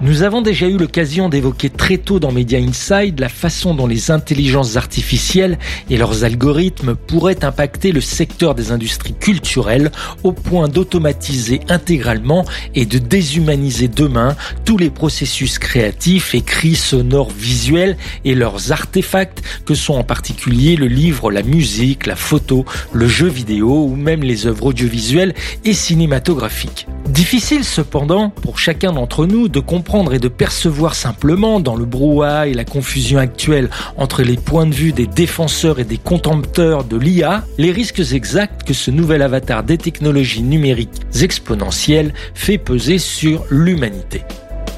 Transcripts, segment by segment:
Nous avons déjà eu l'occasion d'évoquer très tôt dans Media Inside la façon dont les intelligences artificielles et leurs algorithmes pourraient impacter le secteur des industries culturelles au point d'automatiser intégralement et de déshumaniser demain tous les processus créatifs, écrits, sonores, visuels et leurs artefacts que sont en particulier le livre, la musique, la photo, le jeu vidéo ou même les œuvres audiovisuelles et cinématographiques. Difficile cependant pour chacun d'entre nous de comprendre et de percevoir simplement dans le brouhaha et la confusion actuelle entre les points de vue des défenseurs et des contempteurs de l'IA les risques exacts que ce nouvel avatar des technologies numériques exponentielles fait peser sur l'humanité.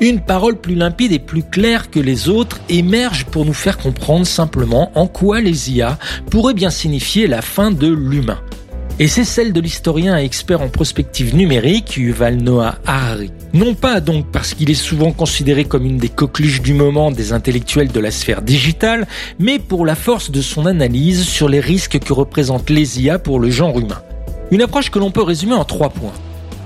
Une parole plus limpide et plus claire que les autres émerge pour nous faire comprendre simplement en quoi les IA pourraient bien signifier la fin de l'humain. Et c'est celle de l'historien et expert en prospective numérique Yuval Noah Harari. Non pas donc parce qu'il est souvent considéré comme une des coqueluches du moment des intellectuels de la sphère digitale, mais pour la force de son analyse sur les risques que représentent les IA pour le genre humain. Une approche que l'on peut résumer en trois points.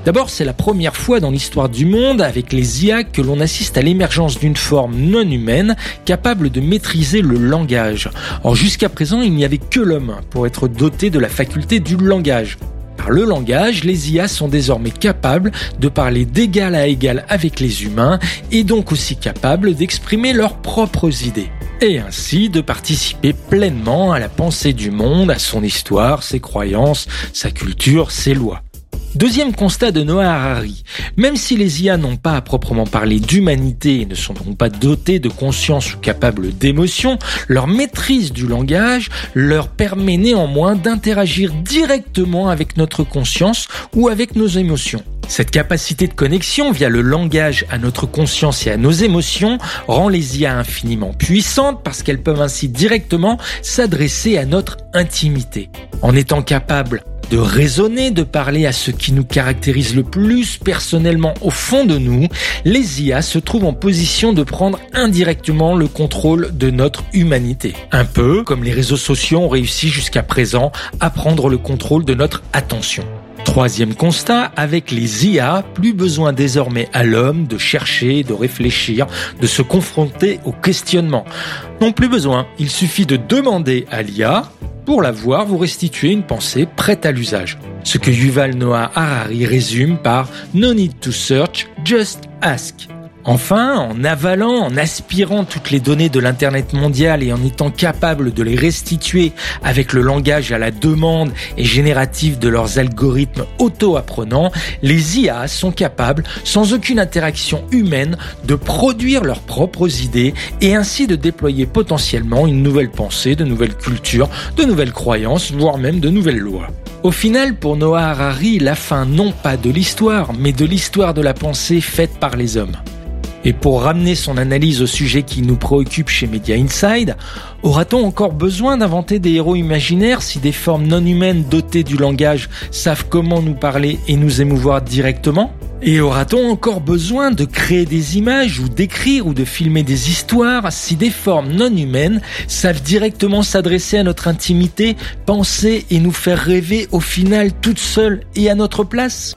D'abord, c'est la première fois dans l'histoire du monde avec les IA que l'on assiste à l'émergence d'une forme non humaine capable de maîtriser le langage. Or, jusqu'à présent, il n'y avait que l'homme pour être doté de la faculté du langage. Par le langage, les IA sont désormais capables de parler d'égal à égal avec les humains et donc aussi capables d'exprimer leurs propres idées et ainsi de participer pleinement à la pensée du monde, à son histoire, ses croyances, sa culture, ses lois. Deuxième constat de Noah Harari. Même si les IA n'ont pas à proprement parler d'humanité et ne sont donc pas dotées de conscience ou capables d'émotion, leur maîtrise du langage leur permet néanmoins d'interagir directement avec notre conscience ou avec nos émotions. Cette capacité de connexion via le langage à notre conscience et à nos émotions rend les IA infiniment puissantes parce qu'elles peuvent ainsi directement s'adresser à notre intimité. En étant capables de raisonner, de parler à ce qui nous caractérise le plus personnellement au fond de nous, les IA se trouvent en position de prendre indirectement le contrôle de notre humanité. Un peu comme les réseaux sociaux ont réussi jusqu'à présent à prendre le contrôle de notre attention. Troisième constat, avec les IA, plus besoin désormais à l'homme de chercher, de réfléchir, de se confronter au questionnement. Non plus besoin, il suffit de demander à l'IA, pour la voir, vous restituer une pensée prête à l'usage. Ce que Yuval Noah Harari résume par No need to search, just ask. Enfin, en avalant, en aspirant toutes les données de l'Internet mondial et en étant capable de les restituer avec le langage à la demande et génératif de leurs algorithmes auto-apprenants, les IA sont capables, sans aucune interaction humaine, de produire leurs propres idées et ainsi de déployer potentiellement une nouvelle pensée, de nouvelles cultures, de nouvelles croyances, voire même de nouvelles lois. Au final, pour Noah Harari, la fin non pas de l'histoire, mais de l'histoire de la pensée faite par les hommes. Et pour ramener son analyse au sujet qui nous préoccupe chez Media Inside, aura-t-on encore besoin d'inventer des héros imaginaires si des formes non humaines dotées du langage savent comment nous parler et nous émouvoir directement? Et aura-t-on encore besoin de créer des images ou d'écrire ou de filmer des histoires si des formes non humaines savent directement s'adresser à notre intimité, penser et nous faire rêver au final toutes seules et à notre place?